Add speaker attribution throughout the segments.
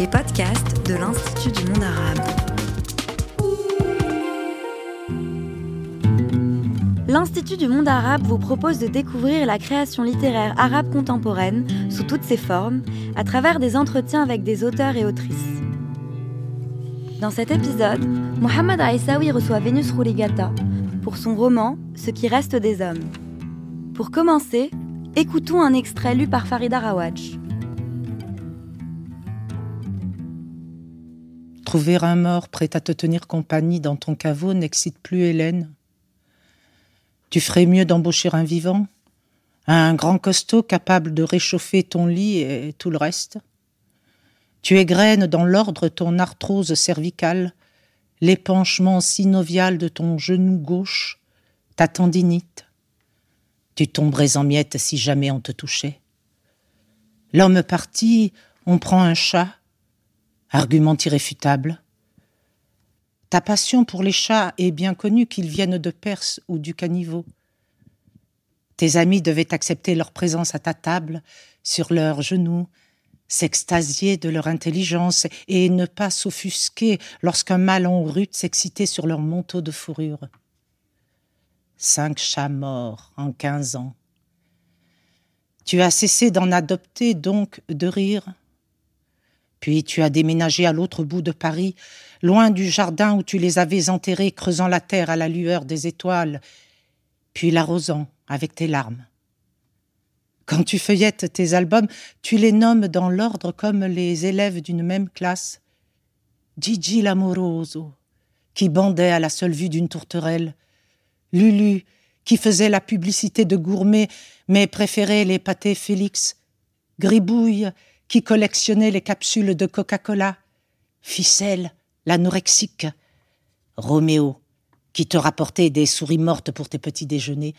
Speaker 1: les podcasts de l'Institut du monde arabe. L'Institut du monde arabe vous propose de découvrir la création littéraire arabe contemporaine sous toutes ses formes, à travers des entretiens avec des auteurs et autrices. Dans cet épisode, Mohamed Aïssaoui reçoit Vénus Rouligata pour son roman Ce qui reste des hommes. Pour commencer, écoutons un extrait lu par Farida Rawatch.
Speaker 2: Trouver un mort prêt à te tenir compagnie dans ton caveau n'excite plus Hélène. Tu ferais mieux d'embaucher un vivant, un grand costaud capable de réchauffer ton lit et tout le reste. Tu égrènes dans l'ordre ton arthrose cervicale, l'épanchement synovial de ton genou gauche, ta tendinite. Tu tomberais en miettes si jamais on te touchait. L'homme parti, on prend un chat, Argument irréfutable. Ta passion pour les chats est bien connue qu'ils viennent de Perse ou du caniveau. Tes amis devaient accepter leur présence à ta table, sur leurs genoux, s'extasier de leur intelligence et ne pas s'offusquer lorsqu'un malon rude s'excitait sur leur manteau de fourrure. Cinq chats morts en quinze ans. Tu as cessé d'en adopter donc de rire puis tu as déménagé à l'autre bout de Paris, loin du jardin où tu les avais enterrés, creusant la terre à la lueur des étoiles, puis l'arrosant avec tes larmes. Quand tu feuillettes tes albums, tu les nommes dans l'ordre comme les élèves d'une même classe. Gigi l'amoroso, qui bandait à la seule vue d'une tourterelle. Lulu, qui faisait la publicité de gourmet, mais préférait les pâtés Félix. Gribouille, qui collectionnait les capsules de Coca-Cola, Ficelle, l'anorexique, Roméo, qui te rapportait des souris mortes pour tes petits déjeuners,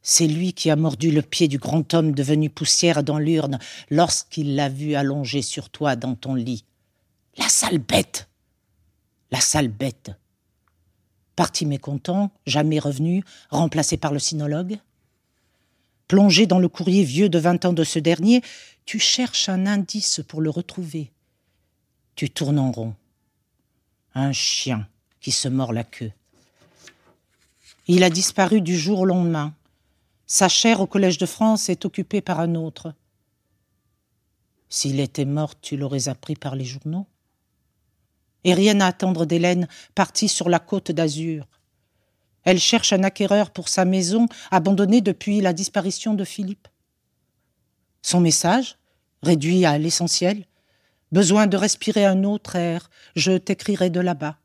Speaker 2: c'est lui qui a mordu le pied du grand homme devenu poussière dans l'urne lorsqu'il l'a vu allongé sur toi dans ton lit. La sale bête. La sale bête. Parti mécontent, jamais revenu, remplacé par le sinologue. Plongé dans le courrier vieux de vingt ans de ce dernier, tu cherches un indice pour le retrouver. Tu tournes en rond. Un chien qui se mord la queue. Il a disparu du jour au lendemain. Sa chair au Collège de France est occupée par un autre. S'il était mort, tu l'aurais appris par les journaux. Et rien à attendre d'Hélène, partie sur la côte d'Azur. Elle cherche un acquéreur pour sa maison, abandonnée depuis la disparition de Philippe. Son message? Réduit à l'essentiel. Besoin de respirer un autre air, je t'écrirai de là-bas.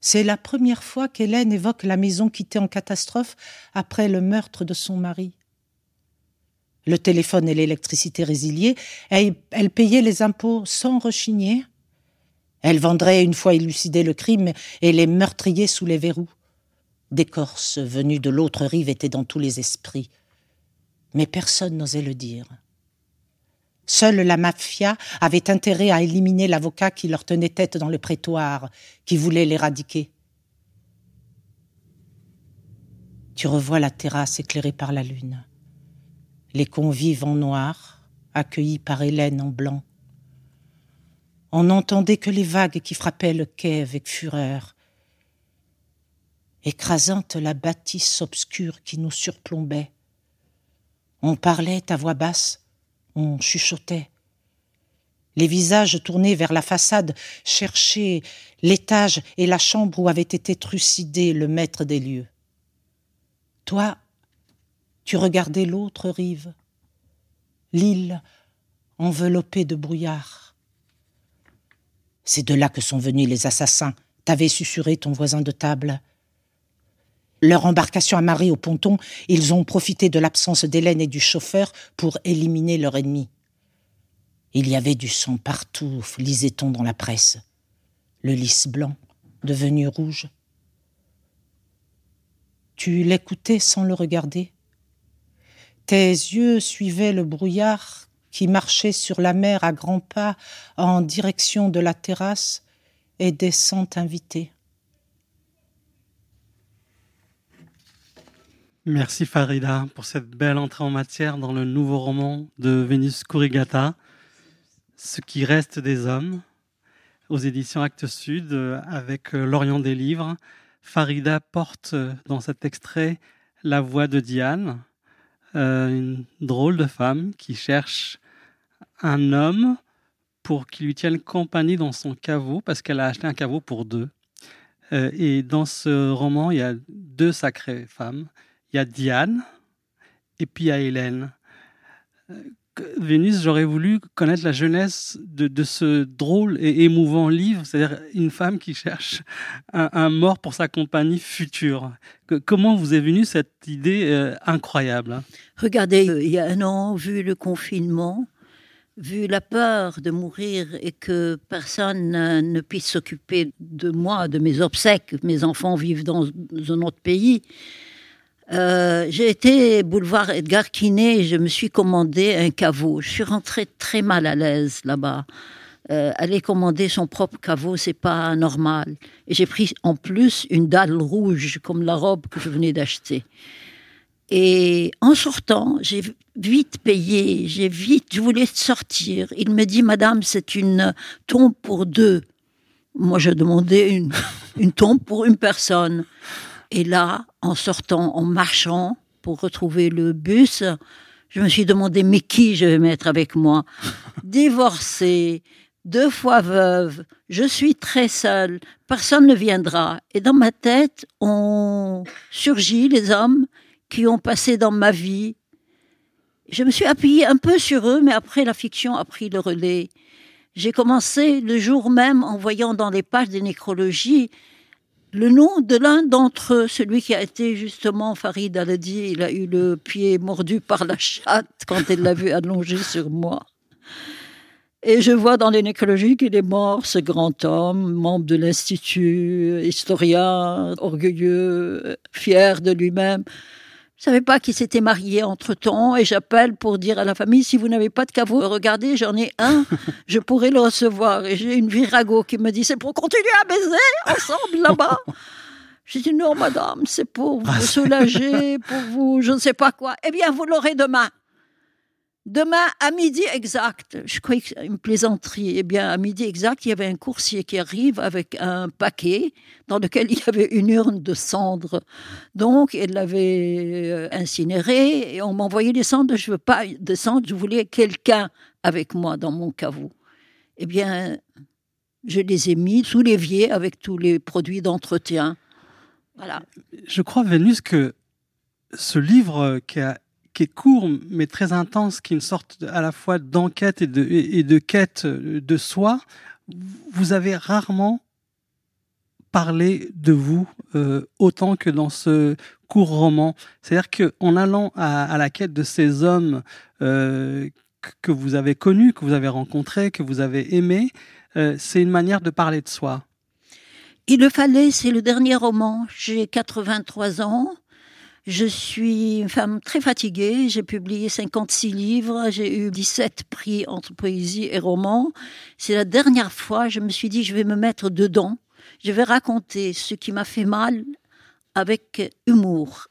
Speaker 2: C'est la première fois qu'Hélène évoque la maison quittée en catastrophe après le meurtre de son mari. Le téléphone et l'électricité résiliés, elle, payait les impôts sans rechigner. Elle vendrait, une fois élucidé le crime, et les meurtriers sous les verrous. Des Corses venus de l'autre rive étaient dans tous les esprits. Mais personne n'osait le dire. Seule la mafia avait intérêt à éliminer l'avocat qui leur tenait tête dans le prétoire, qui voulait l'éradiquer. Tu revois la terrasse éclairée par la lune, les convives en noir, accueillis par Hélène en blanc. On n'entendait que les vagues qui frappaient le quai avec fureur, écrasante la bâtisse obscure qui nous surplombait. On parlait à voix basse, on chuchotait. Les visages tournés vers la façade cherchaient l'étage et la chambre où avait été trucidé le maître des lieux. Toi, tu regardais l'autre rive, l'île enveloppée de brouillard. C'est de là que sont venus les assassins, t'avait susurré ton voisin de table. Leur embarcation amarrée au ponton, ils ont profité de l'absence d'Hélène et du chauffeur pour éliminer leur ennemi. Il y avait du sang partout, lisait-on dans la presse. Le lys blanc, devenu rouge. Tu l'écoutais sans le regarder? Tes yeux suivaient le brouillard qui marchait sur la mer à grands pas en direction de la terrasse et des cent
Speaker 3: Merci Farida pour cette belle entrée en matière dans le nouveau roman de Vénus Kurigata. Ce qui reste des hommes aux éditions Actes Sud avec L'Orient des livres. Farida porte dans cet extrait la voix de Diane, une drôle de femme qui cherche un homme pour qu'il lui tienne compagnie dans son caveau, parce qu'elle a acheté un caveau pour deux. Euh, et dans ce roman, il y a deux sacrées femmes. Il y a Diane et puis il y a Hélène. Euh, Vénus, j'aurais voulu connaître la jeunesse de, ce drôle et émouvant livre, c'est-à-dire une femme qui cherche un, mort pour sa compagnie future. comment vous est venue cette idée euh, incroyable hein?
Speaker 4: Regardez, il y a un an, vu le confinement, vu la peur de mourir et que personne ne puisse s'occuper de moi, de mes obsèques, mes enfants vivent dans un autre pays, euh, j'ai été boulevard Edgar Quinet et je me suis commandé un caveau. Je suis rentrée très mal à l'aise là-bas. Euh, aller commander son propre caveau, c'est pas normal. Et j'ai pris en plus une dalle rouge comme la robe que je venais d'acheter. Et en sortant, j'ai vite payé, j'ai vite, je voulais sortir. Il me dit, Madame, c'est une tombe pour deux. Moi, demandais une, une tombe pour une personne. Et là, en sortant, en marchant pour retrouver le bus, je me suis demandé, mais qui je vais mettre avec moi? Divorcée, deux fois veuve, je suis très seule, personne ne viendra. Et dans ma tête, ont surgi les hommes qui ont passé dans ma vie. Je me suis appuyée un peu sur eux, mais après la fiction a pris le relais. J'ai commencé le jour même en voyant dans les pages des nécrologies le nom de l'un d'entre eux, celui qui a été justement, Farid a dit, il a eu le pied mordu par la chatte quand elle l'a vu allongé sur moi. Et je vois dans les nécrologies qu'il est mort, ce grand homme, membre de l'Institut, historien, orgueilleux, fier de lui-même. Je savais pas qu'il s'était marié entre-temps et j'appelle pour dire à la famille, si vous n'avez pas de caveau, regardez, j'en ai un, je pourrais le recevoir. Et j'ai une virago qui me dit, c'est pour continuer à baiser ensemble là-bas. J'ai dit, non, madame, c'est pour vous soulager, pour vous, je ne sais pas quoi. Eh bien, vous l'aurez demain. Demain, à midi exact, je croyais que une plaisanterie. Eh bien, à midi exact, il y avait un coursier qui arrive avec un paquet dans lequel il y avait une urne de cendres. Donc, il l'avait euh, incinéré et on m'envoyait des cendres. Je veux pas de cendres, je voulais quelqu'un avec moi dans mon caveau. Eh bien, je les ai mis sous l'évier avec tous les produits d'entretien. Voilà.
Speaker 3: Je crois, Vénus, que ce livre qui a qui est court mais très intense, qui est une sorte à la fois d'enquête et de, quête de soi, vous avez rarement parlé de vous euh, autant que dans ce court roman. C'est-à-dire qu'en allant à, la quête de ces hommes euh, que vous avez connus, que vous avez rencontrés, que vous avez aimés, euh, c'est une manière de parler de soi.
Speaker 4: Il le fallait, c'est le dernier roman. J'ai 83 ans. Je suis une femme très fatiguée. J'ai publié 56 livres. J'ai eu 17 prix entre poésie et roman. C'est la dernière fois, je me suis dit, je vais me mettre dedans. Je vais raconter ce qui m'a fait mal avec humour.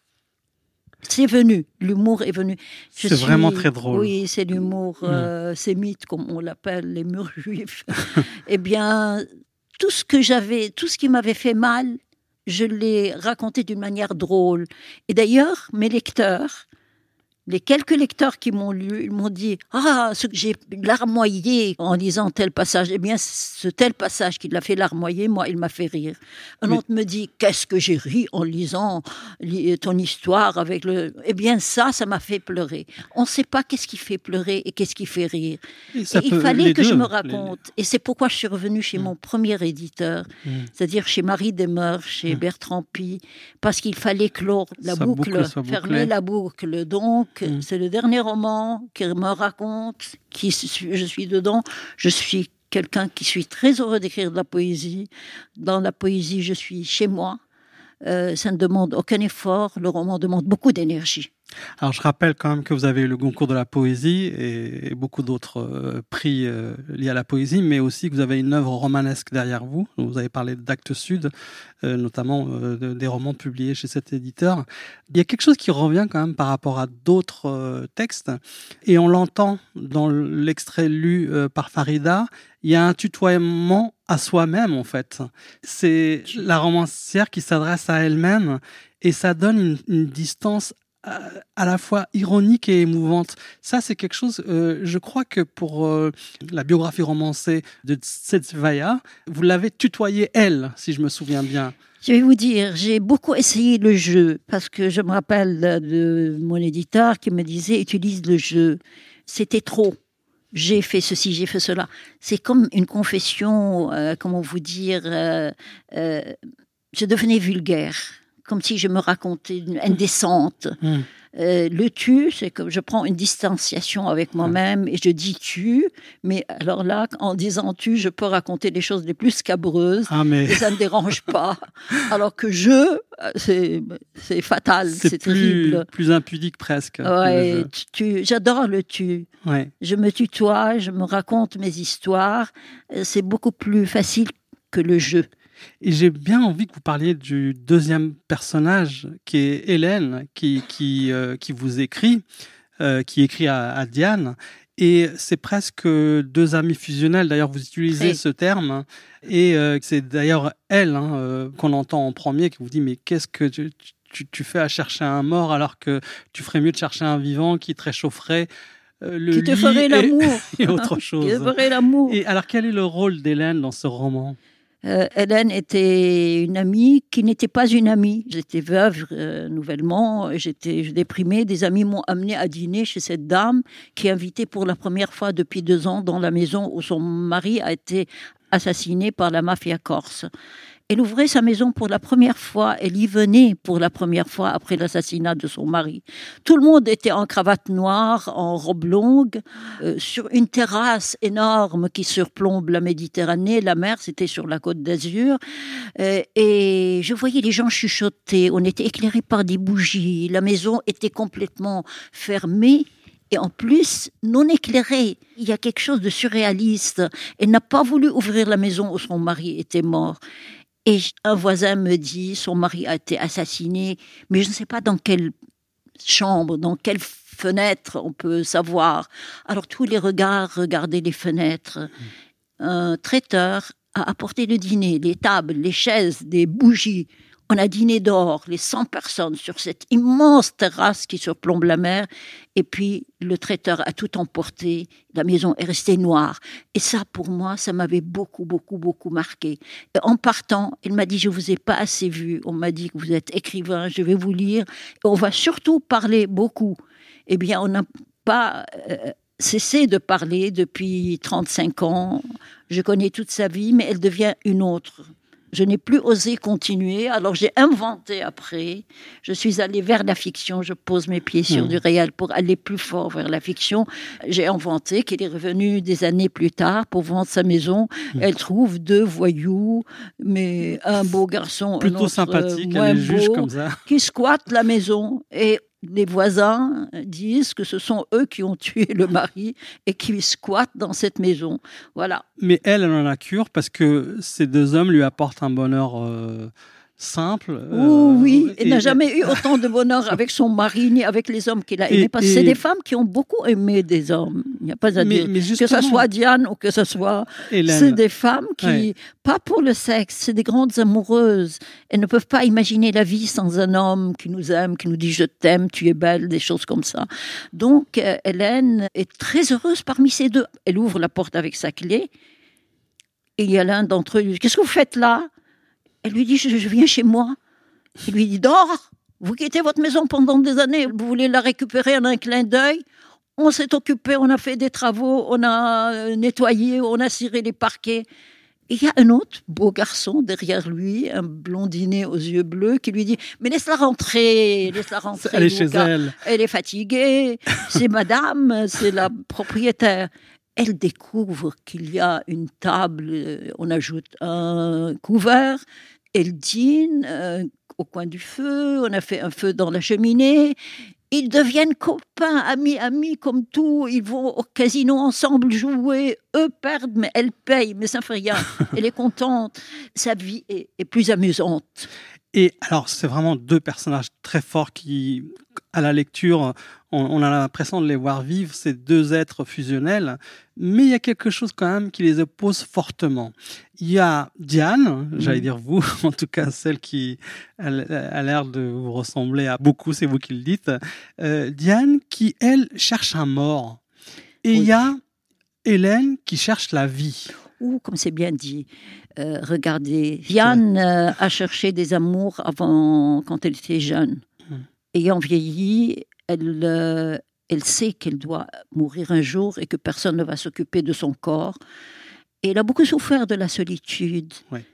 Speaker 4: C'est venu, l'humour est venu.
Speaker 3: C'est vraiment très drôle.
Speaker 4: Oui, c'est l'humour euh, sémite, comme on l'appelle, les murs juifs. eh bien, tout ce que j'avais, tout ce qui m'avait fait mal, je l'ai raconté d'une manière drôle. Et d'ailleurs, mes lecteurs les quelques lecteurs qui m'ont lu, ils m'ont dit Ah, ce que j'ai larmoyé en lisant tel passage, eh bien, ce tel passage qui l'a fait larmoyer, moi, il m'a fait rire. Un autre me dit Qu'est-ce que j'ai ri en lisant ton histoire avec le. Eh bien, ça, ça m'a fait pleurer. On ne sait pas qu'est-ce qui fait pleurer et qu'est-ce qui fait rire. il fallait que je me raconte. Et c'est pourquoi je suis revenue chez mmh. mon premier éditeur, mmh. c'est-à-dire chez Marie Desmeurs, chez mmh. Bertrand Pi, parce qu'il fallait clore la boucle, fermer la boucle. Donc, Mm. c'est le dernier roman qui me raconte qui je suis dedans. Je suis quelqu'un qui suis très heureux d'écrire de la poésie. Dans la poésie, je suis chez moi. Euh, ça ne demande aucun effort. Le roman demande beaucoup d'énergie.
Speaker 3: Alors je rappelle quand même que vous avez eu le concours de la poésie et, beaucoup d'autres euh, prix euh, liés à la poésie, mais aussi que vous avez une œuvre romanesque derrière vous. Vous avez parlé d'Actes Sud, euh, notamment des romans publiés chez cet éditeur. Il y a quelque chose qui revient quand même par rapport à d'autres textes, et on l'entend dans l'extrait lu par Farida. Il y a un tutoiement à soi-même en fait. C'est la romancière qui s'adresse à elle-même et ça donne une, une distance à la fois ironique et émouvante. Ça, c'est quelque chose, euh, je crois que pour euh, la biographie romancée de Tsetsvaya, vous l'avez tutoyée elle, si je me souviens bien.
Speaker 4: Je vais vous dire, j'ai beaucoup essayé le jeu parce que je me rappelle de mon éditeur qui me disait utilise le jeu. C'était trop. J'ai fait ceci, j'ai fait cela. C'est comme une confession, euh, comment vous dire, je devenais vulgaire comme si je me racontais une indécente. Mmh. Euh, le tu, c'est que je prends une distanciation avec moi-même et je dis tu, mais alors là, en disant tu, je peux raconter des choses les plus scabreuses ah, mais... et ça ne dérange pas. alors que je, c'est, c'est fatal, c'est, terrible.
Speaker 3: Plus impudique presque.
Speaker 4: Ouais, tu, j'adore le tu. Ouais. Je me tutoie, je me raconte mes histoires. Euh, c'est beaucoup plus facile que le jeu.
Speaker 3: Et j'ai bien envie que vous parliez du deuxième personnage, qui est Hélène, qui, qui, euh, qui vous écrit, euh, qui écrit à, Diane. Et c'est presque deux amis fusionnels. D'ailleurs, vous utilisez ce terme. Et euh, c'est d'ailleurs elle hein, qu'on entend en premier qui vous dit Mais qu'est-ce que tu, tu, fais à chercher un mort alors que tu ferais mieux de chercher un vivant qui te réchaufferait le
Speaker 4: qui te ferait l'amour
Speaker 3: et autre chose.
Speaker 4: qui te ferait l'amour.
Speaker 3: Et alors, quel est le rôle d'Hélène dans ce roman?
Speaker 4: Euh, Hélène était une amie qui n'était pas une amie. J'étais veuve euh, nouvellement, j'étais déprimée. Des amis m'ont amené à dîner chez cette dame qui est invitée pour la première fois depuis deux ans dans la maison où son mari a été assassiné par la mafia corse. Elle ouvrait sa maison pour la première fois, elle y venait pour la première fois après l'assassinat de son mari. Tout le monde était en cravate noire, en robe longue, euh, sur une terrasse énorme qui surplombe la Méditerranée. La mer, c'était sur la côte d'Azur. Euh, et je voyais les gens chuchoter, on était éclairés par des bougies, la maison était complètement fermée et en plus non éclairée. Il y a quelque chose de surréaliste. Elle n'a pas voulu ouvrir la maison où son mari était mort. Et un voisin me dit, son mari a été assassiné, mais je ne sais pas dans quelle chambre, dans quelle fenêtre on peut savoir. Alors tous les regards regardaient les fenêtres. Un traiteur a apporté le dîner, les tables, les chaises, des bougies. On a dîné dehors, les 100 personnes, sur cette immense terrasse qui surplombe la mer. Et puis, le traiteur a tout emporté. La maison est restée noire. Et ça, pour moi, ça m'avait beaucoup, beaucoup, beaucoup marqué. Et en partant, il m'a dit, je vous ai pas assez vu. On m'a dit que vous êtes écrivain, je vais vous lire. On va surtout parler beaucoup. Eh bien, on n'a pas... Euh, cessé de parler depuis 35 ans. Je connais toute sa vie, mais elle devient une autre. Je n'ai plus osé continuer, alors j'ai inventé après. Je suis allée vers la fiction, je pose mes pieds sur hmm. du réel pour aller plus fort vers la fiction. J'ai inventé qu'il est revenu des années plus tard pour vendre sa maison. Hmm. Elle trouve deux voyous, mais un beau garçon,
Speaker 3: plutôt
Speaker 4: un autre
Speaker 3: sympathique,
Speaker 4: moins beau,
Speaker 3: comme ça.
Speaker 4: qui squatte la maison. Et les voisins disent que ce sont eux qui ont tué le mari et qui squattent dans cette maison. Voilà.
Speaker 3: Mais elle, elle en a cure parce que ces deux hommes lui apportent un bonheur euh, simple.
Speaker 4: Euh, oui, elle n'a jamais eu autant de bonheur avec son mari ni avec les hommes qu'il a aimés. Parce que c'est des femmes qui ont beaucoup aimé des hommes. Il n'y a pas à dire. que ce soit Diane ou que ce soit. C'est des femmes qui, pas pour le sexe, c'est des grandes amoureuses. Elles ne peuvent pas imaginer la vie sans un homme qui nous aime, qui nous dit je t'aime, tu es belle, des choses comme ça. Donc, euh, Hélène est très heureuse parmi ces deux. Elle ouvre la porte avec sa clé. Et il y a l'un d'entre eux qui dit Qu'est-ce que vous faites là? Elle lui dit, je, viens chez moi. Il lui dit, dors, vous quittez votre maison pendant des années, vous voulez la récupérer en un clin d'œil. On s'est occupé, on a fait des travaux, on a euh, nettoyé, on a ciré les parquets. il y a un autre beau garçon derrière lui, un blondinet aux yeux bleus, qui lui dit Mais laisse-la rentrer, laisse-la rentrer.
Speaker 3: Elle est chez elle.
Speaker 4: Elle est fatiguée, c'est madame, c'est la propriétaire elle découvre qu'il y a une table, euh, on ajoute un couvert, elle dîne euh, au coin du feu, on a fait un feu dans la cheminée, Ils deviennent copains, amis, amis, comme tout. Ils vont au casino ensemble jouer. Eux perdent, mais elle paye, mais ça fait rien. Elle est contente. Sa vie est, est plus amusante.
Speaker 3: Et alors, c'est vraiment deux personnages très forts qui, à la lecture, on, a l'impression de les voir vivre, ces deux êtres fusionnels, mais il y a quelque chose quand même qui les oppose fortement. Il y a Diane, j'allais mm. dire vous, en tout cas celle qui a, l'air de vous ressembler à beaucoup, c'est vous qui le dites, euh, Diane qui, elle, cherche un mort. Et il y a Hélène qui cherche la vie.
Speaker 4: Ouh, comme c'est bien dit. Euh, regardez, Diane euh, a cherché des amours avant, quand elle était jeune. Mm. Ayant vieilli, elle, euh, elle sait qu'elle doit mourir un jour et que personne ne va s'occuper de son corps. Et elle a beaucoup souffert de la solitude.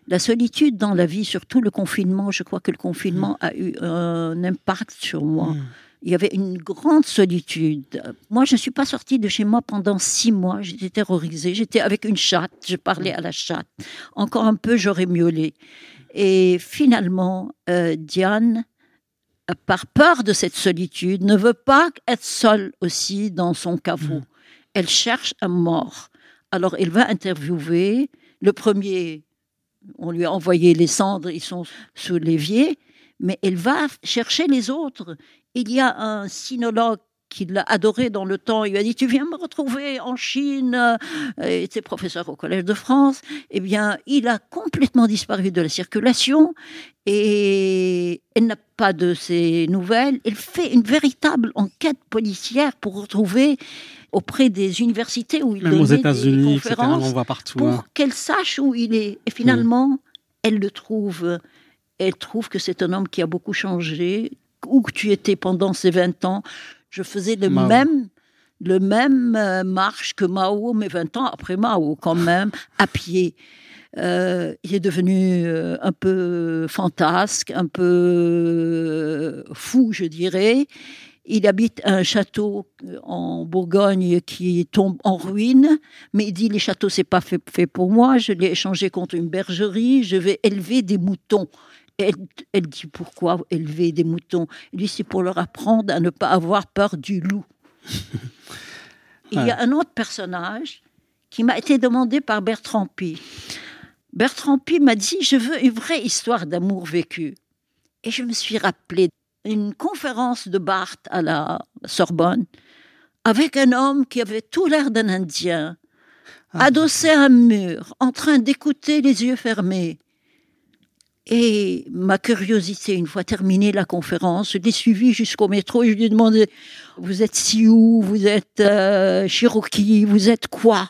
Speaker 4: La solitude dans la vie, surtout le confinement, je crois que le confinement mm. a eu un impact sur moi. Mm. Il y avait une grande solitude. Moi, je ne suis pas sortie de chez moi pendant six mois. J'étais terrorisée. J'étais avec une chatte. Je parlais à la chatte. Encore un peu, j'aurais miaulé. Et finalement, euh, Diane par peur de cette solitude, ne veut pas être seule aussi dans son caveau. Mm. Elle cherche un mort. Alors, elle va interviewer. Le premier, on lui a envoyé les cendres, ils sont sous l'évier, mais elle va chercher les autres. Il y a un sinologue qui l'a adoré dans le temps. Il lui a dit Tu viens me retrouver en Chine. Il était professeur au Collège de France. Eh bien, il a complètement disparu de la circulation et elle n'a pas de ses nouvelles. Elle fait une véritable enquête policière pour retrouver auprès des universités où il
Speaker 3: Même aux États-Unis, on voit partout.
Speaker 4: Pour hein. qu'elle sache où il est. Et finalement, elle le trouve. Elle trouve que c'est un homme qui a beaucoup changé, où que tu étais pendant ces 20 ans. Je faisais le même le même euh, marche que Mao, mais 20 ans après Mao quand même, à pied. Euh, il est devenu euh, un peu fantasque, un peu fou, je dirais. Il habite un château en Bourgogne qui tombe en ruine, mais il dit les châteaux c'est pas fait, fait pour moi. Je l'ai échangé contre une bergerie. Je vais élever des moutons. Elle, dit pourquoi élever des moutons? Il dit c'est pour leur apprendre à ne pas avoir peur du loup. Il y a un autre personnage qui m'a été demandé par Bertrand Pi. Bertrand Pi m'a dit je veux une vraie histoire d'amour vécu. Et je me suis rappelé une conférence de Barthes à la Sorbonne avec un homme qui avait tout l'air d'un Indien, ah. adossé à un mur, en train d'écouter les yeux fermés. Et ma curiosité, une fois terminée la conférence, je l'ai suivi jusqu'au métro et je lui ai demandé Vous êtes Sioux, vous êtes euh, Cherokee, vous êtes quoi?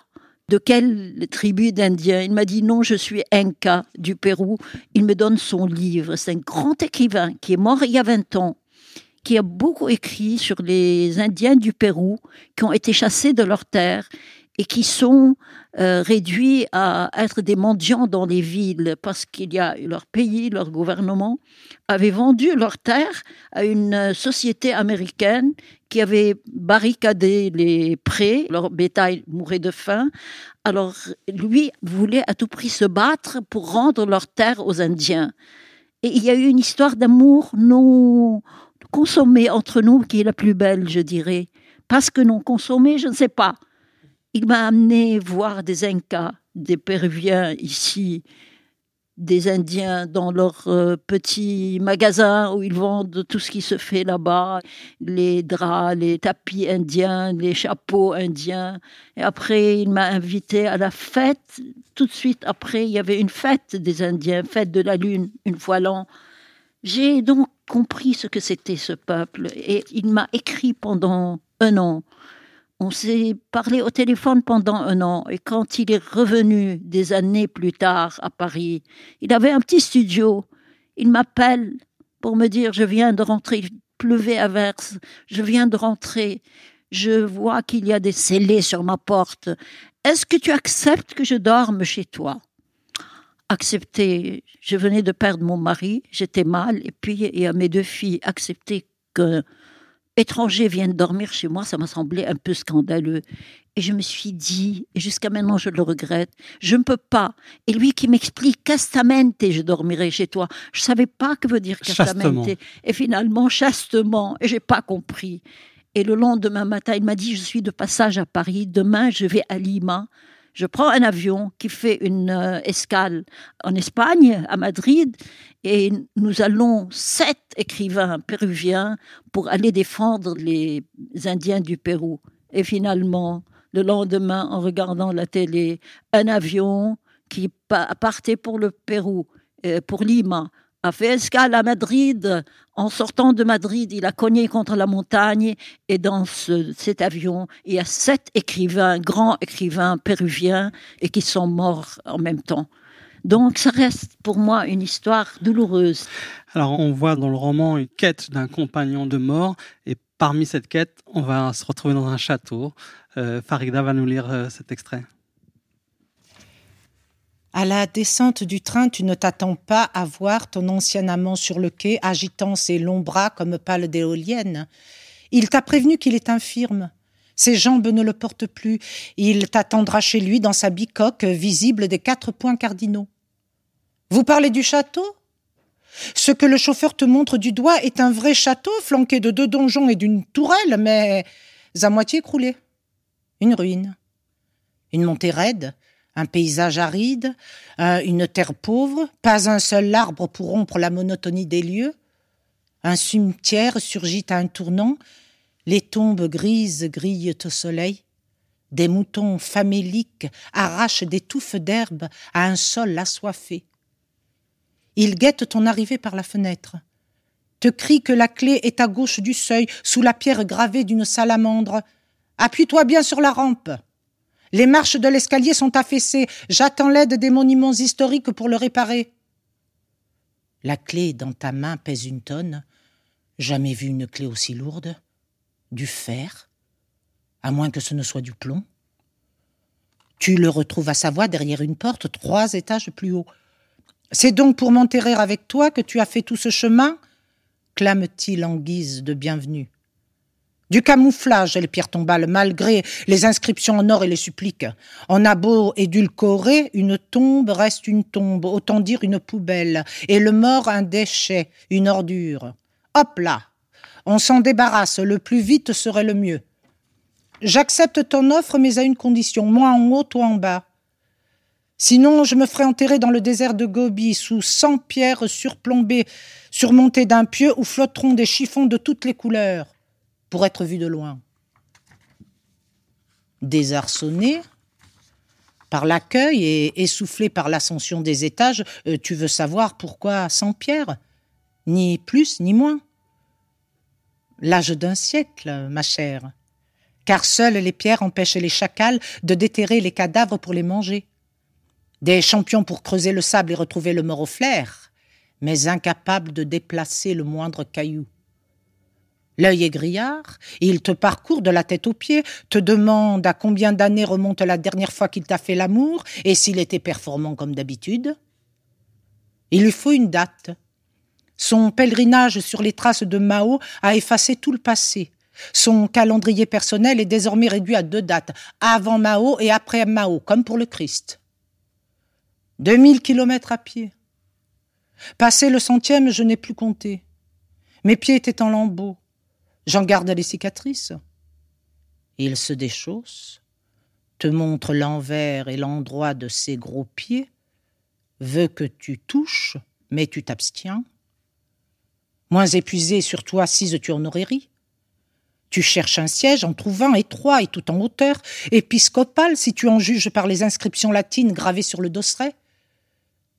Speaker 4: De quelle tribu d'Indiens? Il m'a dit Non, je suis Inca du Pérou. Il me donne son livre. C'est un grand écrivain qui est mort il y a 20 ans, qui a beaucoup écrit sur les Indiens du Pérou qui ont été chassés de leurs terres et qui sont euh, réduits à être des mendiants dans les villes parce qu'il y a leur pays, leur gouvernement avait vendu leurs terres à une société américaine qui avait barricadé les prés, leur bétail mourait de faim. Alors lui voulait à tout prix se battre pour rendre leurs terres aux Indiens. Et il y a eu une histoire d'amour non consommée entre nous qui est la plus belle, je dirais. Parce que non consommée, je ne sais pas. Il m'a amené voir des Incas, des Péruviens ici, des Indiens dans leurs euh, petits magasins où ils vendent tout ce qui se fait là-bas, les draps, les tapis indiens, les chapeaux indiens. Et après, il m'a invité à la fête. Tout de suite après, il y avait une fête des Indiens, fête de la Lune, une fois l'an. J'ai donc compris ce que c'était ce peuple et il m'a écrit pendant un an on s'est parlé au téléphone pendant un an et quand il est revenu des années plus tard à Paris, il avait un petit studio. Il m'appelle pour me dire je viens de rentrer, il pleuvait à verse, je viens de rentrer, je vois qu'il y a des scellés sur ma porte. Est-ce que tu acceptes que je dorme chez toi? Accepter, je venais de perdre mon mari, j'étais mal, et puis il y a mes deux filles, accepter que étranger vienne dormir chez moi, ça m'a semblé un peu scandaleux. Et je me suis dit, et jusqu'à maintenant je le regrette, je ne peux pas. Et lui qui m'explique castamente, je dormirai chez toi. Je savais pas que veut dire castamente. Et finalement, chastement. Et j'ai pas compris. Et le lendemain matin, il m'a dit, je suis de passage à Paris. Demain, je vais à Lima. Je prends un avion qui fait une euh, escale en Espagne, à Madrid, et nous allons sept écrivains péruviens pour aller défendre les Indiens du Pérou. Et finalement, le lendemain, en regardant la télé, un avion qui partait pour le Pérou, euh, pour Lima, a fait escale à Madrid. En sortant de Madrid, il a cogné contre la montagne et dans cet avion, il y a sept écrivains, grands écrivains péruviens, et qui sont morts en même temps. Donc ça reste pour moi une histoire douloureuse.
Speaker 3: Alors on voit dans le roman une quête d'un compagnon de mort et parmi cette quête, on va se retrouver dans un château. Euh, Farida va nous lire euh, cet extrait.
Speaker 2: À la descente du train, tu ne t'attends pas à voir ton ancien amant sur le quai agitant ses longs bras comme pâle d'éolienne. Il t'a prévenu qu'il est infirme. Ses jambes ne le portent plus. Il t'attendra chez lui dans sa bicoque visible des quatre points cardinaux. Vous parlez du château? Ce que le chauffeur te montre du doigt est un vrai château flanqué de deux donjons et d'une tourelle, mais à moitié écroulé. Une ruine. Une montée raide, un paysage aride, une terre pauvre, pas un seul arbre pour rompre la monotonie des lieux. Un cimetière surgit à un tournant, les tombes grises grillent au soleil. Des moutons faméliques arrachent des touffes d'herbe à un sol assoiffé. Ils guettent ton arrivée par la fenêtre, te crient que la clé est à gauche du seuil, sous la pierre gravée d'une salamandre. Appuie-toi bien sur la rampe. Les marches de l'escalier sont affaissées. J'attends l'aide des monuments historiques pour le réparer. La clé dans ta main pèse une tonne. Jamais vu une clé aussi lourde du fer, à moins que ce ne soit du plomb. Tu le retrouves à sa voix derrière une porte, trois étages plus haut. C'est donc pour m'enterrer avec toi que tu as fait tout ce chemin? Clame-t-il en guise de bienvenue. Du camouflage, les pierres tombales, malgré les inscriptions en or et les suppliques. En a beau une tombe reste une tombe, autant dire une poubelle, et le mort un déchet, une ordure. Hop là on s'en débarrasse, le plus vite serait le mieux. J'accepte ton offre, mais à une condition, moi en haut, toi en bas. Sinon, je me ferai enterrer dans le désert de Gobi, sous cent pierres surplombées, surmontées d'un pieu où flotteront des chiffons de toutes les couleurs, pour être vus de loin. Désarçonné par l'accueil et essoufflé par l'ascension des étages, euh, tu veux savoir pourquoi cent pierres Ni plus ni moins l'âge d'un siècle, ma chère, car seules les pierres empêchent les chacals de déterrer les cadavres pour les manger. Des champions pour creuser le sable et retrouver le mort au flair, mais incapables de déplacer le moindre caillou. L'œil est grillard, il te parcourt de la tête aux pieds, te demande à combien d'années remonte la dernière fois qu'il t'a fait l'amour et s'il était performant comme d'habitude. Il lui faut une date, son pèlerinage sur les traces de Mao a effacé tout le passé. Son calendrier personnel est désormais réduit à deux dates, avant Mao et après Mao, comme pour le Christ. Deux mille kilomètres à pied. Passé le centième, je n'ai plus compté. Mes pieds étaient en lambeaux. J'en garde les cicatrices. Il se déchausse, te montre l'envers et l'endroit de ses gros pieds, veut que tu touches, mais tu t'abstiens. Moins épuisé, surtout assise, tu en aurais ri. Tu cherches un siège en trouvant étroit et tout en hauteur, épiscopal si tu en juges par les inscriptions latines gravées sur le dosseret.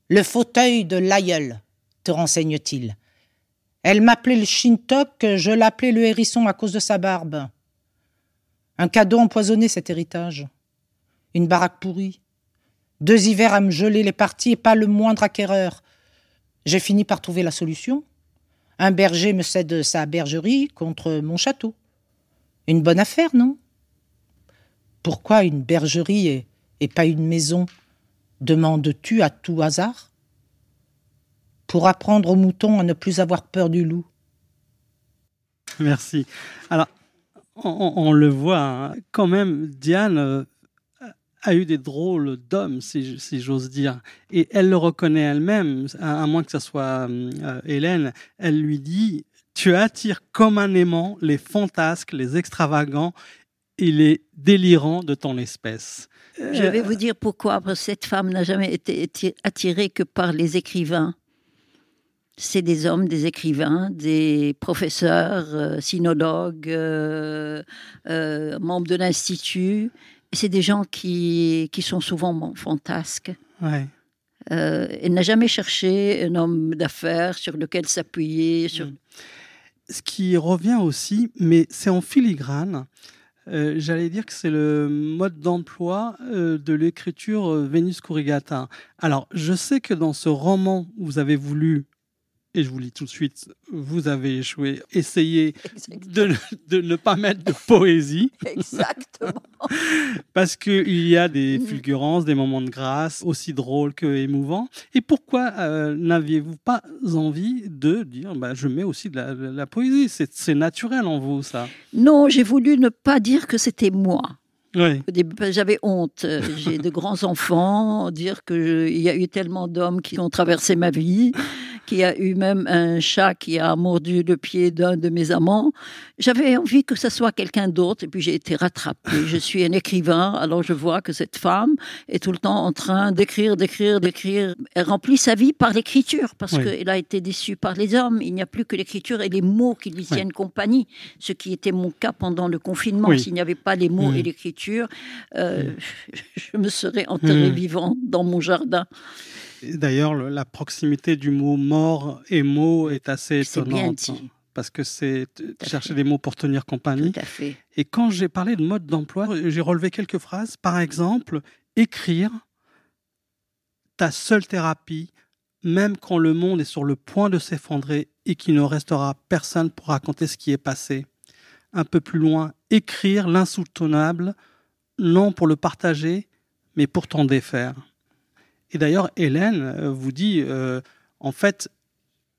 Speaker 2: Le fauteuil de l'aïeul, te renseigne-t-il. Elle m'appelait le shintok, je l'appelais le hérisson à cause de sa barbe. Un cadeau empoisonné, cet héritage. Une baraque pourrie. Deux hivers à me geler les parties et pas le moindre acquéreur. J'ai fini par trouver la solution. Un berger me cède sa bergerie contre mon château. Une bonne affaire, non? Pourquoi une bergerie et, et pas une maison? Demandes-tu à tout hasard? Pour apprendre aux moutons à ne plus avoir peur du loup.
Speaker 3: Merci. Alors, on, le voit, hein, quand même, Diane euh, a eu des drôles d'hommes, si, j'ose dire. Et elle le reconnaît elle-même, à, moins que ce soit euh, Hélène. Elle lui dit Tu attires comme un aimant les fantasques, les extravagants et les délirants de ton espèce.
Speaker 4: Je vais vous dire pourquoi. Parce que cette femme n'a jamais été attirée que par les écrivains c'est des hommes, des écrivains, des professeurs, euh, sinologues, euh, euh, membres de l'Institut. C'est des gens qui, qui sont souvent fantasques.
Speaker 3: Ouais.
Speaker 4: elle n'a jamais cherché un homme d'affaires sur lequel s'appuyer. Sur... Mm.
Speaker 3: Ce qui revient aussi, mais c'est en filigrane, j'allais dire que c'est le mode d'emploi de l'écriture Vénus Corrigata. Alors, je sais que dans ce roman, vous avez voulu et je vous lis tout de suite, vous avez échoué. Essayez de, de, ne pas mettre de poésie.
Speaker 4: Exactement.
Speaker 3: Parce qu'il y a des mm. fulgurances, des moments de grâce, aussi drôles que émouvants. Et pourquoi euh, n'aviez-vous pas envie de dire, bah, je mets aussi de la, poésie? C'est naturel en vous, ça
Speaker 4: Non, j'ai voulu ne pas dire que c'était moi.
Speaker 3: Oui.
Speaker 4: J'avais honte. J'ai de grands enfants. Dire qu'il y a eu tellement d'hommes qui ont traversé ma vie qui a eu même un chat qui a mordu le pied d'un de mes amants. J'avais envie que ce soit quelqu'un d'autre et puis j'ai été rattrapée. Je suis un écrivain, alors je vois que cette femme est tout le temps en train d'écrire, d'écrire, d'écrire. Elle remplit sa vie par l'écriture parce qu'elle a été déçue par les hommes. Il n'y a plus que l'écriture et les mots qui lui tiennent compagnie, ce qui était mon cas pendant le confinement. S'il n'y avait pas les mots et l'écriture, euh, je me serais enterrée vivant dans mon jardin.
Speaker 3: D'ailleurs, la proximité du mot mort et mot est assez étonnante. Parce que c'est chercher des mots pour tenir compagnie.
Speaker 4: Tout à fait.
Speaker 3: Et quand j'ai parlé de mode d'emploi, j'ai relevé quelques phrases. Par exemple, écrire ta seule thérapie, même quand le monde est sur le point de s'effondrer et qu'il ne restera personne pour raconter ce qui est passé. Un peu plus loin, écrire l'insoutenable, non pour le partager, mais pour t'en défaire. Et d'ailleurs, Hélène euh, vous dit, euh, en fait,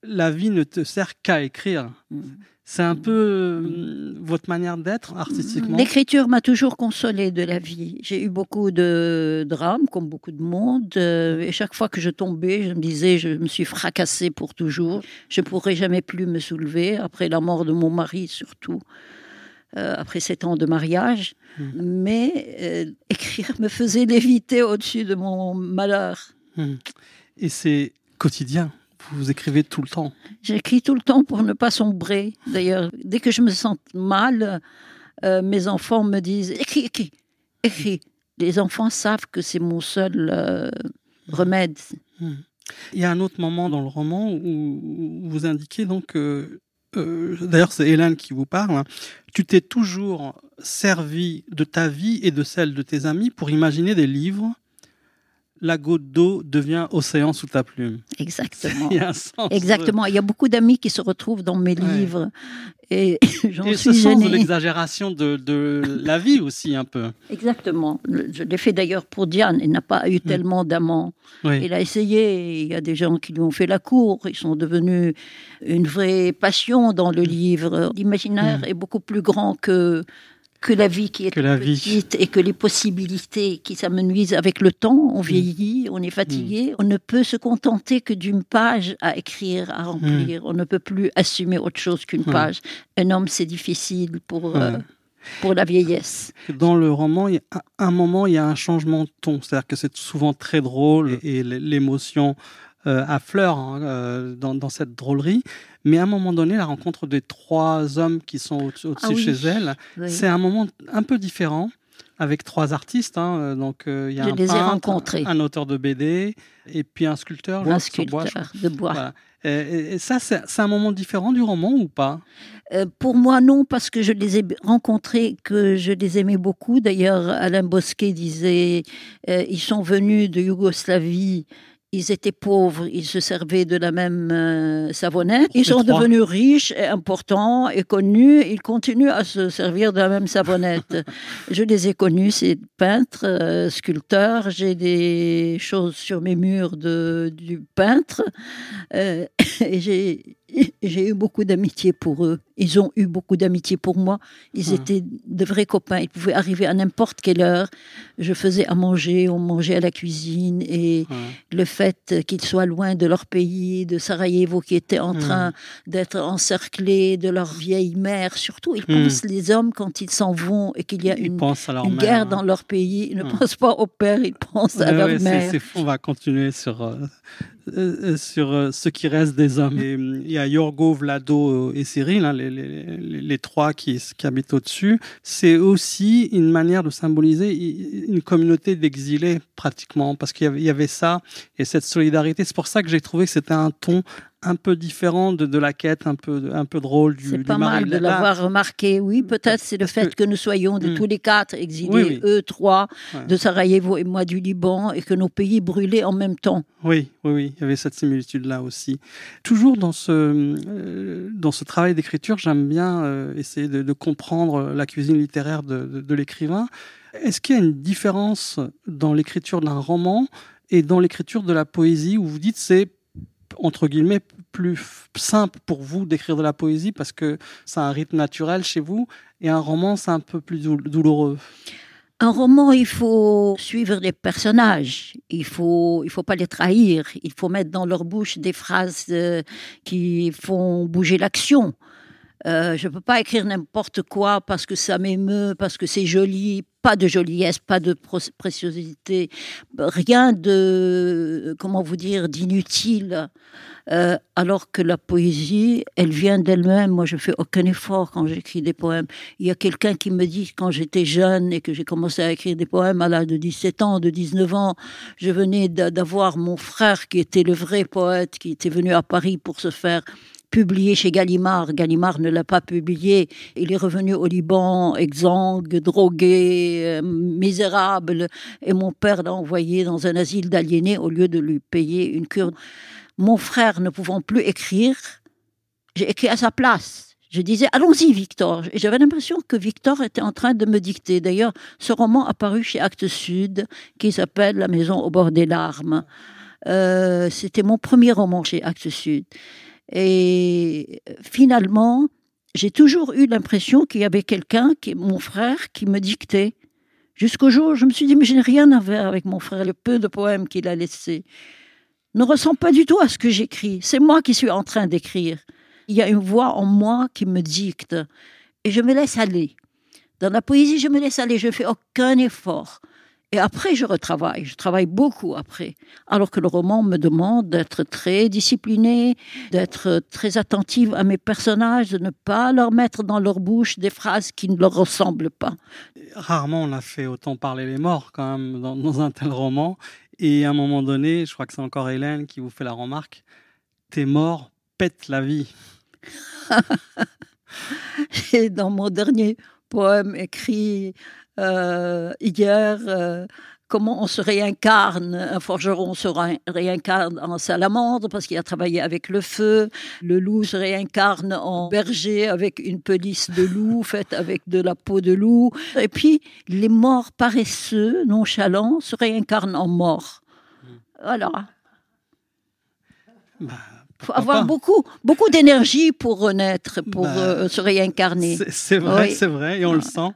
Speaker 3: la vie ne te sert qu'à écrire. Mm. C'est un peu euh, votre manière d'être artistiquement
Speaker 4: L'écriture m'a toujours consolée de la vie. J'ai eu beaucoup de drames, comme beaucoup de monde. et chaque fois que je tombais, je me disais, je me suis fracassée pour toujours. Je ne pourrai jamais plus me soulever, après la mort de mon mari surtout. Après sept ans de mariage. Hmm. mais euh, écrire me faisait léviter au-dessus de mon malheur.
Speaker 3: Hmm. Et c'est quotidien vous écrivez tout le temps
Speaker 4: J'écris tout le temps pour ne pas sombrer. D'ailleurs, dès que je me sens mal, euh, mes enfants me disent écris, écris, écris. Les enfants savent que c'est mon seul euh, remède. Hmm.
Speaker 3: Il y a un autre moment dans le roman où vous indiquez donc que euh, d'ailleurs c'est Hélène qui vous parle, tu t'es toujours servi de ta vie et de celle de tes amis pour imaginer des livres la goutte d'eau devient océan sous ta plume.
Speaker 4: Exactement.
Speaker 3: Il y a un sens
Speaker 4: Exactement. Il y a beaucoup d'amis qui se retrouvent dans mes livres. Et j'en suis
Speaker 3: ce sens de l'exagération de, la vie aussi, un peu.
Speaker 4: Exactement. Je l'ai fait d'ailleurs pour Diane. Elle n'a pas eu mm. tellement d'amants. Elle a essayé. Il y a des gens qui lui ont fait la cour. Ils sont devenus une vraie passion dans le livre. L'imaginaire mm. est beaucoup plus grand que que la vie qui est petite et que les possibilités qui s'amenuisent avec le temps, on mm. vieillit, on est fatigué, mm. on ne peut se contenter que d'une page à écrire, à remplir. Mm. On ne peut plus assumer autre chose qu'une page. Un homme, c'est difficile pour, euh, pour la vieillesse.
Speaker 3: Dans le roman, il y a un moment, il y a un changement de ton. C'est-à-dire que c'est souvent très drôle et l'émotion euh, à fleur hein, euh, dans, cette drôlerie. Mais à un moment donné, la rencontre des trois hommes qui sont au-dessus ah chez elle, c'est un moment un peu différent avec trois artistes. Hein, euh, donc il y a un peintre, un auteur de BD et puis un sculpteur.
Speaker 4: Un sculpteur de bois.
Speaker 3: Et, ça, c'est un moment différent du roman ou pas?
Speaker 4: Pour moi, non, parce que je les ai rencontrés, que je les aimais beaucoup. D'ailleurs, Alain Bosquet disait, ils sont venus de Yougoslavie ils étaient pauvres, ils se servaient de la même euh, savonnette. Ils sont devenus riches et importants et connus. Ils continuent à se servir de la même savonnette. Je les ai connus, ces peintres, euh, sculpteurs. J'ai des choses sur mes murs de, du peintre. Euh, et j'ai J'ai eu beaucoup d'amitié pour eux. Ils ont eu beaucoup d'amitié pour moi. Ils
Speaker 3: Ah.
Speaker 4: étaient de vrais copains. Ils pouvaient arriver à n'importe quelle heure. Je faisais à manger, on mangeait à la cuisine. Et le fait qu'ils soient loin de leur pays, de Sarajevo, qui était en
Speaker 3: Hmm.
Speaker 4: train d'être encerclés de leur vieille mère, surtout, ils
Speaker 3: Hmm.
Speaker 4: pensent, les hommes, quand ils s'en vont et qu'il y a
Speaker 3: Ils
Speaker 4: une, guerre
Speaker 3: hein.
Speaker 4: dans leur pays, ils ne
Speaker 3: Hmm.
Speaker 4: pensent pas au père, ils pensent à leur mère.
Speaker 3: c'est fou. On va continuer sur, euh, sur euh, ce qui reste des hommes. Euh, Il y a Yorgo, Vlado et Cyril, hein, les, les, les- trois qui, qui habitent au-dessus. C'est aussi une manière de symboliser une communauté d'exilés, pratiquement, parce qu'il y avait ça et cette solidarité. C'est pour ça que j'ai trouvé que c'était un ton un peu différent de, de la quête, un peu, un peu drôle du,
Speaker 4: C'est pas mal de l'avoir remarqué. Oui, peut-être c'est le fait
Speaker 3: que-
Speaker 4: que, nous soyons de
Speaker 3: Hmm.
Speaker 4: tous les quatre exilés,
Speaker 3: Oui, oui.
Speaker 4: eux trois,
Speaker 3: Ouais.
Speaker 4: de Sarajevo et moi du Liban, et que nos pays brûlaient en même temps.
Speaker 3: Oui, oui, oui, il y avait cette similitude-là aussi. Toujours dans ce, euh, dans ce travail d'écriture, j'aime bien euh, essayer de, de comprendre la cuisine littéraire de, de- de l'écrivain. Est-ce qu'il y a une différence dans l'écriture d'un roman et dans l'écriture de la poésie où vous dites c'est entre guillemets plus simple pour vous d'écrire de la poésie parce que c'est un rythme naturel chez vous et un roman c'est un peu plus dou- douloureux.
Speaker 4: Un roman, il faut suivre les personnages, il faut, il faut pas les trahir, il faut mettre dans leur bouche des phrases euh, qui font bouger l'action. Euh, je peux pas écrire n'importe quoi parce que ça m'émeut, parce que c'est joli, pas de joliesse, pas de préciosité, rien de, comment vous dire, d'inutile. Euh, alors que la poésie, elle vient d'elle-même. Moi, je fais aucun effort quand j'écris des poèmes. Il y a quelqu'un qui me dit quand j'étais jeune et que j'ai commencé à écrire des poèmes à l'âge de 17 ans, de 19 ans, je venais d'a- d'avoir mon frère qui était le vrai poète, qui était venu à Paris pour se faire publier chez Gallimard. Gallimard ne l'a pas publié. Il est revenu au Liban exsangue, drogué, euh, misérable. Et mon père l'a envoyé dans un asile d'aliénés au lieu de lui payer une cure. Mon frère ne pouvant plus écrire, j'ai écrit à sa place. Je disais, allons-y, Victor. Et j'avais l'impression que Victor était en train de me dicter. D'ailleurs, ce roman a paru chez Actes Sud, qui s'appelle La maison au bord des larmes. Euh, C'était mon premier roman chez Actes Sud. Et finalement, j'ai toujours eu l'impression qu'il y avait quelqu'un, qui, mon frère, qui me dictait. Jusqu'au jour où je me suis dit, mais je n'ai rien à voir avec mon frère, le peu de poèmes qu'il a laissés ne ressemble pas du tout à ce que j'écris. C'est moi qui suis en train d'écrire. Il y a une voix en moi qui me dicte et je me laisse aller. Dans la poésie, je me laisse aller, je ne fais aucun effort. Et après, je retravaille. Je travaille beaucoup après. Alors que le roman me demande d'être très disciplinée, d'être très attentive à mes personnages, de ne pas leur mettre dans leur bouche des phrases qui ne leur ressemblent pas.
Speaker 3: Rarement on a fait autant parler les morts quand même dans, dans un tel roman. Et à un moment donné, je crois que c'est encore Hélène qui vous fait la remarque, tes morts pètent la vie.
Speaker 4: Et dans mon dernier poème écrit euh, hier, euh, comment on se réincarne, un forgeron se ré- réincarne en salamandre parce qu'il a travaillé avec le feu, le loup se réincarne en berger avec une pelisse de loup faite avec de la peau de loup, et puis les morts paresseux, nonchalants, se réincarnent en morts. Voilà.
Speaker 3: Bah,
Speaker 4: faut avoir beaucoup, beaucoup d'énergie pour renaître, pour
Speaker 3: Bah,
Speaker 4: euh, se réincarner.
Speaker 3: C'est- vrai,
Speaker 4: Oui.
Speaker 3: c'est vrai, et on le sent.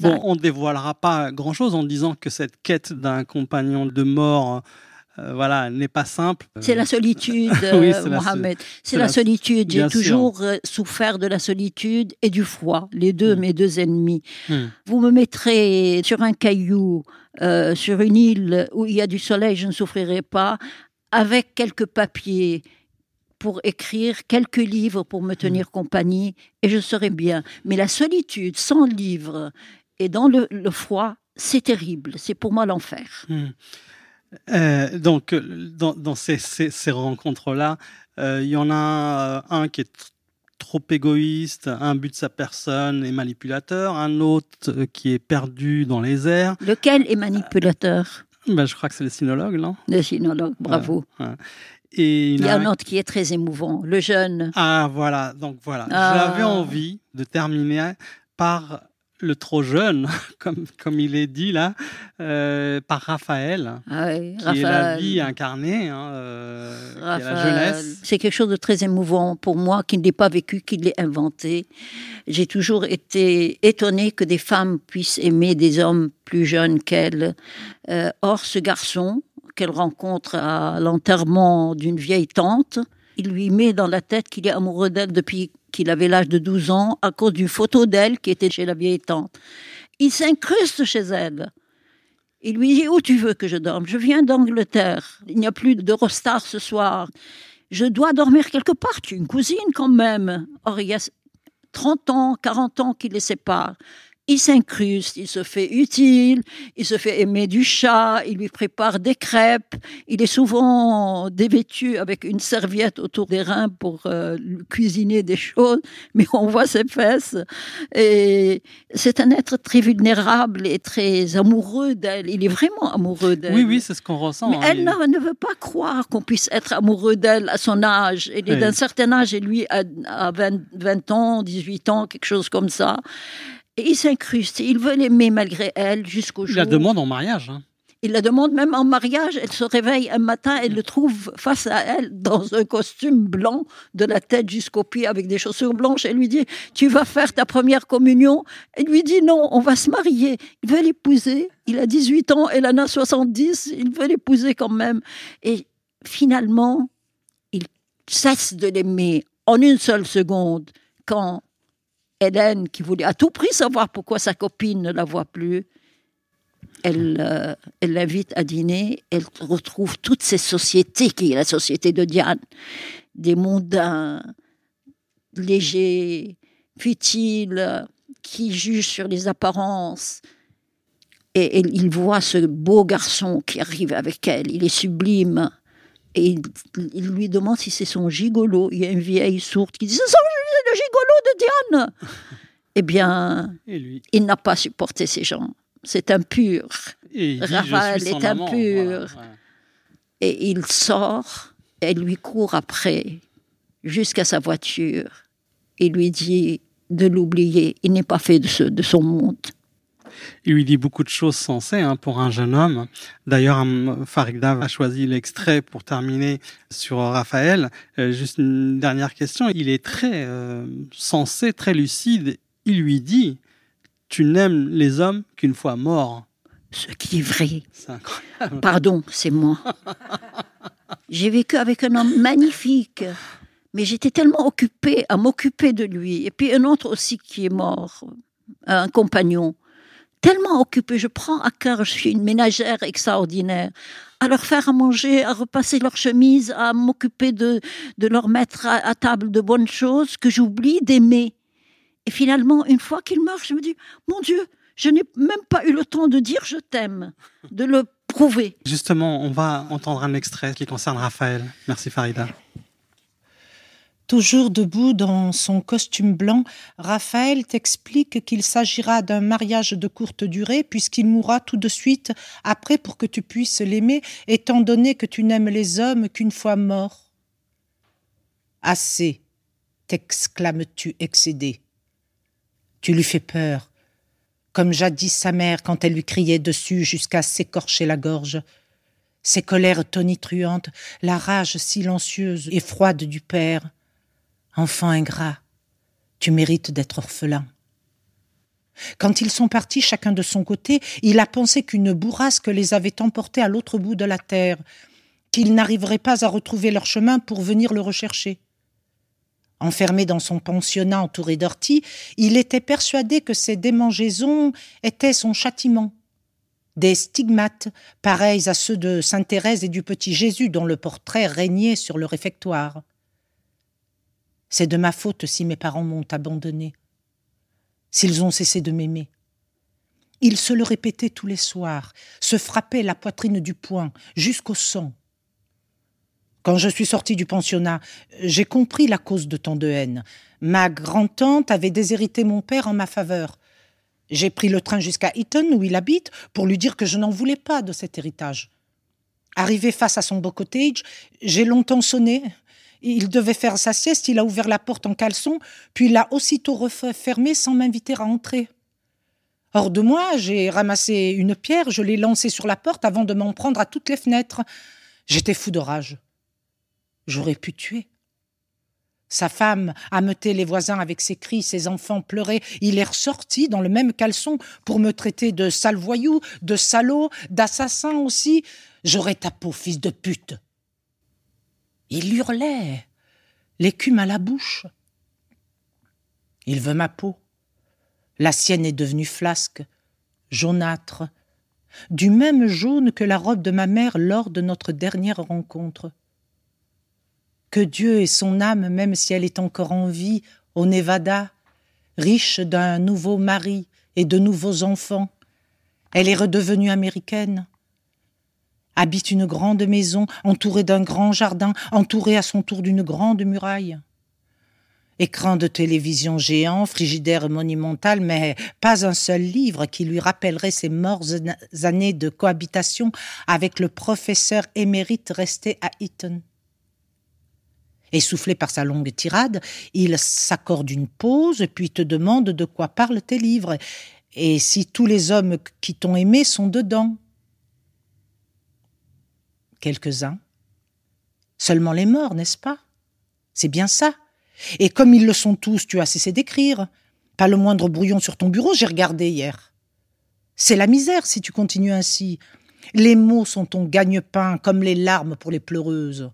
Speaker 3: Bon, on ne dévoilera pas grand-chose en disant que cette quête d'un compagnon de mort, euh, voilà, n'est pas simple.
Speaker 4: C'est la solitude,
Speaker 3: Oui,
Speaker 4: euh, Mohamed.
Speaker 3: c'est
Speaker 4: la
Speaker 3: la-
Speaker 4: solitude. J'ai
Speaker 3: sûr.
Speaker 4: toujours euh, souffert de la solitude et du froid, les deux,
Speaker 3: Mm.
Speaker 4: mes deux ennemis.
Speaker 3: Hmm.
Speaker 4: Vous me mettrez sur un caillou, euh, sur une île où il y a du soleil, je ne souffrirai pas, avec quelques papiers pour écrire, quelques livres pour me tenir compagnie, et je serai bien. Mais la solitude sans livre et dans le, le froid, c'est terrible. C'est pour moi l'enfer.
Speaker 3: Hmm. Euh, donc, euh, dans, dans ces, ces- ces rencontres-là, euh, il y en a euh, un qui est trop égoïste, un but de sa personne et manipulateur, un autre euh, qui est perdu dans les airs.
Speaker 4: Lequel est manipulateur?
Speaker 3: Ben, je crois que c'est le sinologue, non?
Speaker 4: Le sinologue, bravo.
Speaker 3: Et
Speaker 4: Il y a un autre qui est très émouvant, le jeune.
Speaker 3: Ah, voilà. Donc, voilà.
Speaker 4: Ah.
Speaker 3: J'avais envie de terminer par le trop jeune, comme, comme il est dit là, euh, par Raphaël,
Speaker 4: Ah
Speaker 3: qui est la vie incarnée, hein, euh, qui est la
Speaker 4: Raphaël,
Speaker 3: jeunesse.
Speaker 4: C'est quelque chose de très émouvant pour moi qui ne l'ai pas vécu, qui l'ai inventé. J'ai toujours été étonnée que des femmes puissent aimer des hommes plus jeunes qu'elles. Euh, or, ce garçon qu'elle rencontre à l'enterrement d'une vieille tante, il lui met dans la tête qu'il est amoureux d'elle depuis qu'il avait l'âge de 12 ans à cause d'une photo d'elle qui était chez la vieille tante. Il s'incruste chez elle. Il lui dit Où tu veux que je dorme? Je viens d'Angleterre. Il n'y a plus d'Eurostar ce soir. Je dois dormir quelque part. Tu es une cousine quand même. Or, il y a 30 ans, 40 ans qui les séparent. Il s'incruste, il se fait utile, il se fait aimer du chat, il lui prépare des crêpes, il est souvent dévêtu avec une serviette autour des reins pour euh, cuisiner des choses, mais on voit ses fesses. Et c'est un être très vulnérable et très amoureux d'elle. Il est vraiment amoureux d'elle.
Speaker 3: Oui, oui, c'est ce qu'on ressent.
Speaker 4: Mais
Speaker 3: hein.
Speaker 4: elle
Speaker 3: Il-
Speaker 4: ne, veut pas croire qu'on puisse être amoureux d'elle à son âge. Elle est
Speaker 3: Oui.
Speaker 4: d'un certain âge et lui a 20, 20 ans, 18 ans, quelque chose comme ça. Et il s'incruste. Il veut l'aimer malgré elle jusqu'au
Speaker 3: il
Speaker 4: jour.
Speaker 3: la demande en mariage. hein.
Speaker 4: Il la demande même en mariage. Elle se réveille un matin, elle le trouve face à elle dans un costume blanc de la tête jusqu'aux pieds avec des chaussures blanches. Elle lui dit Tu vas faire ta première communion? Elle lui dit Non, on va se marier. Il veut l'épouser. Il a 18 ans, elle en a 70. Il veut l'épouser quand même. Et finalement, il cesse de l'aimer en une seule seconde quand Hélène, qui voulait à tout prix savoir pourquoi sa copine ne la voit plus, elle euh, elle l'invite à dîner, elle retrouve toutes ces sociétés qui est la société de Diane, des mondains légers, futiles, qui jugent sur les apparences. Et il voit ce beau garçon qui arrive avec elle, il est sublime. Et il, il lui demande si c'est son gigolo. Il y a une vieille sourde qui dit C'est son- le gigolo de Diane Eh bien,
Speaker 3: Et lui.
Speaker 4: il n'a pas supporté ces gens. C'est impur.
Speaker 3: Et son
Speaker 4: est impur.
Speaker 3: Voilà.
Speaker 4: Et il sort, elle lui court après jusqu'à sa voiture. Il lui dit de l'oublier. Il n'est pas fait de, ce- de son monde.
Speaker 3: Il lui dit beaucoup de choses sensées hein, pour un jeune homme. D'ailleurs, Farida a choisi l'extrait pour terminer sur Raphaël. Euh, juste une dernière question. Il est très euh, sensé, très lucide. Il lui dit Tu n'aimes les hommes qu'une fois morts.
Speaker 4: Ce qui est vrai.
Speaker 3: C'est incroyable.
Speaker 4: Pardon, c'est moi. J'ai vécu avec un homme magnifique, mais j'étais tellement occupée à m'occuper de lui. Et puis un autre aussi qui est mort, un compagnon. Tellement occupée, je prends à cœur, je suis une ménagère extraordinaire, à leur faire à manger, à repasser leurs chemises, à m'occuper de, de leur mettre à, à table de bonnes choses que j'oublie d'aimer. Et finalement, une fois qu'il meurt, je me dis, mon Dieu, je n'ai même pas eu le temps de dire je t'aime, de le prouver.
Speaker 3: Justement, on va entendre un extrait qui concerne Raphaël. Merci Farida.
Speaker 2: Toujours debout dans son costume blanc, Raphaël t'explique qu'il s'agira d'un mariage de courte durée puisqu'il mourra tout de suite après pour que tu puisses l'aimer, étant donné que tu n'aimes les hommes qu'une fois morts. Assez, t'exclames-tu excédé. Tu lui fais peur, comme jadis sa mère quand elle lui criait dessus jusqu'à s'écorcher la gorge. Ses colères tonitruantes, la rage silencieuse et froide du père. Enfant ingrat, tu mérites d'être orphelin. Quand ils sont partis chacun de son côté, il a pensé qu'une bourrasque les avait emportés à l'autre bout de la terre, qu'ils n'arriveraient pas à retrouver leur chemin pour venir le rechercher. Enfermé dans son pensionnat entouré d'orties, il était persuadé que ces démangeaisons étaient son châtiment. Des stigmates, pareils à ceux de Sainte Thérèse et du petit Jésus dont le portrait régnait sur le réfectoire. C'est de ma faute si mes parents m'ont abandonné, s'ils ont cessé de m'aimer. Ils se le répétaient tous les soirs, se frappaient la poitrine du poing, jusqu'au sang. Quand je suis sortie du pensionnat, j'ai compris la cause de tant de haine. Ma grand-tante avait déshérité mon père en ma faveur. J'ai pris le train jusqu'à Eton, où il habite, pour lui dire que je n'en voulais pas de cet héritage. Arrivé face à son beau cottage, j'ai longtemps sonné. Il devait faire sa sieste, il a ouvert la porte en caleçon, puis l'a aussitôt refermée sans m'inviter à entrer. Hors de moi, j'ai ramassé une pierre, je l'ai lancée sur la porte avant de m'en prendre à toutes les fenêtres. J'étais fou de rage. J'aurais pu tuer. Sa femme ameutait les voisins avec ses cris, ses enfants pleuraient. Il est ressorti dans le même caleçon pour me traiter de sale voyou, de salaud, d'assassin aussi. J'aurais ta peau, fils de pute. Il hurlait, l'écume à la bouche. Il veut ma peau. La sienne est devenue flasque, jaunâtre, du même jaune que la robe de ma mère lors de notre dernière rencontre. Que Dieu ait son âme, même si elle est encore en vie, au Nevada, riche d'un nouveau mari et de nouveaux enfants. Elle est redevenue américaine, habite une grande maison entourée d'un grand jardin, entourée à son tour d'une grande muraille. Écran de télévision géant, frigidaire monumental, mais pas un seul livre qui lui rappellerait ses morts années de cohabitation avec le professeur émérite resté à Eton. Essoufflé par sa longue tirade, il s'accorde une pause, puis te demande de quoi parlent tes livres, et si tous les hommes qui t'ont aimé sont dedans. Quelques-uns. Seulement les morts, n'est-ce pas? C'est bien ça. Et comme ils le sont tous, tu as cessé d'écrire. Pas le moindre brouillon sur ton bureau, j'ai regardé hier. C'est la misère si tu continues ainsi. Les mots sont ton gagne-pain, comme les larmes pour les pleureuses.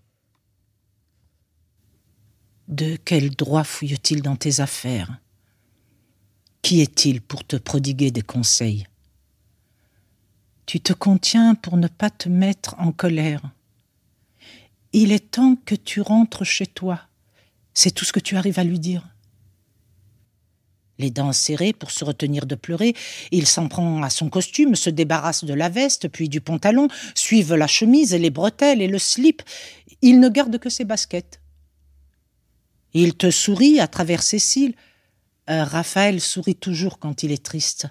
Speaker 2: De quel droit fouille-t-il dans tes affaires? Qui est-il pour te prodiguer des conseils? Tu te contiens pour ne pas te mettre en colère. Il est temps que tu rentres chez toi. C'est tout ce que tu arrives à lui dire. Les dents serrées pour se retenir de pleurer, il s'en prend à son costume, se débarrasse de la veste, puis du pantalon, suivent la chemise, les bretelles et le slip. Il ne garde que ses baskets. Il te sourit à travers ses cils. Euh, Raphaël sourit toujours quand il est triste.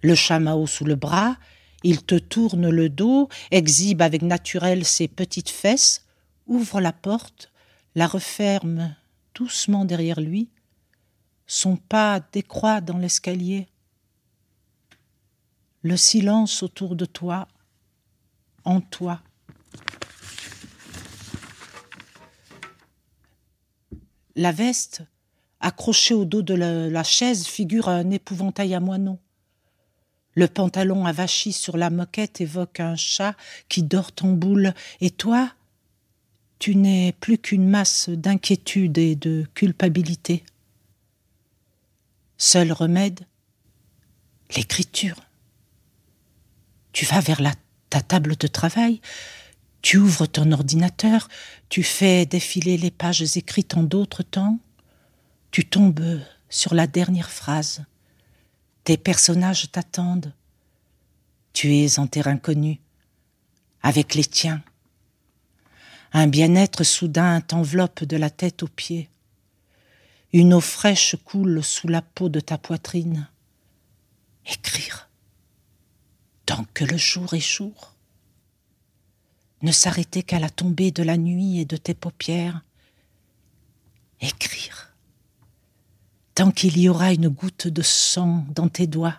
Speaker 2: Le chameau sous le bras, il te tourne le dos, exhibe avec naturel ses petites fesses, ouvre la porte, la referme doucement derrière lui. Son pas décroît dans l'escalier. Le silence autour de toi, en toi. La veste, accrochée au dos de la, chaise, figure un épouvantail à moineaux. Le pantalon avachi sur la moquette évoque un chat qui dort en boule, et toi, tu n'es plus qu'une masse d'inquiétude et de culpabilité. Seul remède, l'écriture. Tu vas vers ta table de travail, tu ouvres ton ordinateur, tu fais défiler les pages écrites en d'autres temps, tu tombes sur la dernière phrase. Tes personnages t'attendent. Tu es en terrain connu, avec les tiens. Un bien-être soudain t'enveloppe de la tête aux pieds. Une eau fraîche coule sous la peau de ta poitrine. Écrire. Tant que le jour est jour ne s'arrêter qu'à la tombée de la nuit et de tes paupières. Écrire. Tant qu'il y aura une goutte de sang dans tes doigts,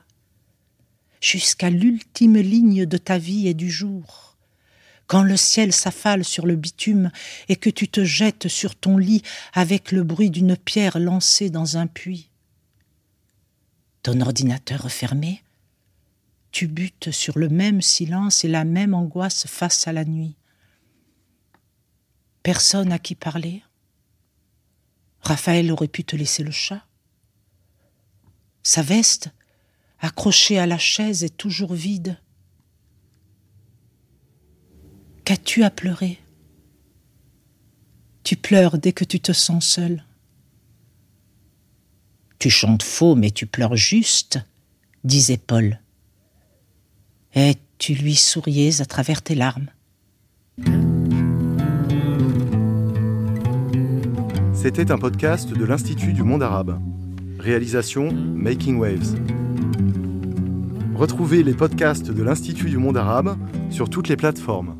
Speaker 2: jusqu'à l'ultime ligne de ta vie et du jour, quand le ciel s'affale sur le bitume et que tu te jettes sur ton lit avec le bruit d'une pierre lancée dans un puits. Ton ordinateur fermé, tu butes sur le même silence et la même angoisse face à la nuit. Personne à qui parler. Raphaël aurait pu te laisser le chat. Sa veste, accrochée à la chaise, est toujours vide. Qu'as-tu à pleurer? Tu pleures dès que tu te sens seul. Tu chantes faux, mais tu pleures juste, disait Paul et tu lui souriais à travers tes larmes.
Speaker 5: C'était un podcast de l'Institut du monde arabe. Réalisation Making Waves. Retrouvez les podcasts de l'Institut du monde arabe sur toutes les plateformes.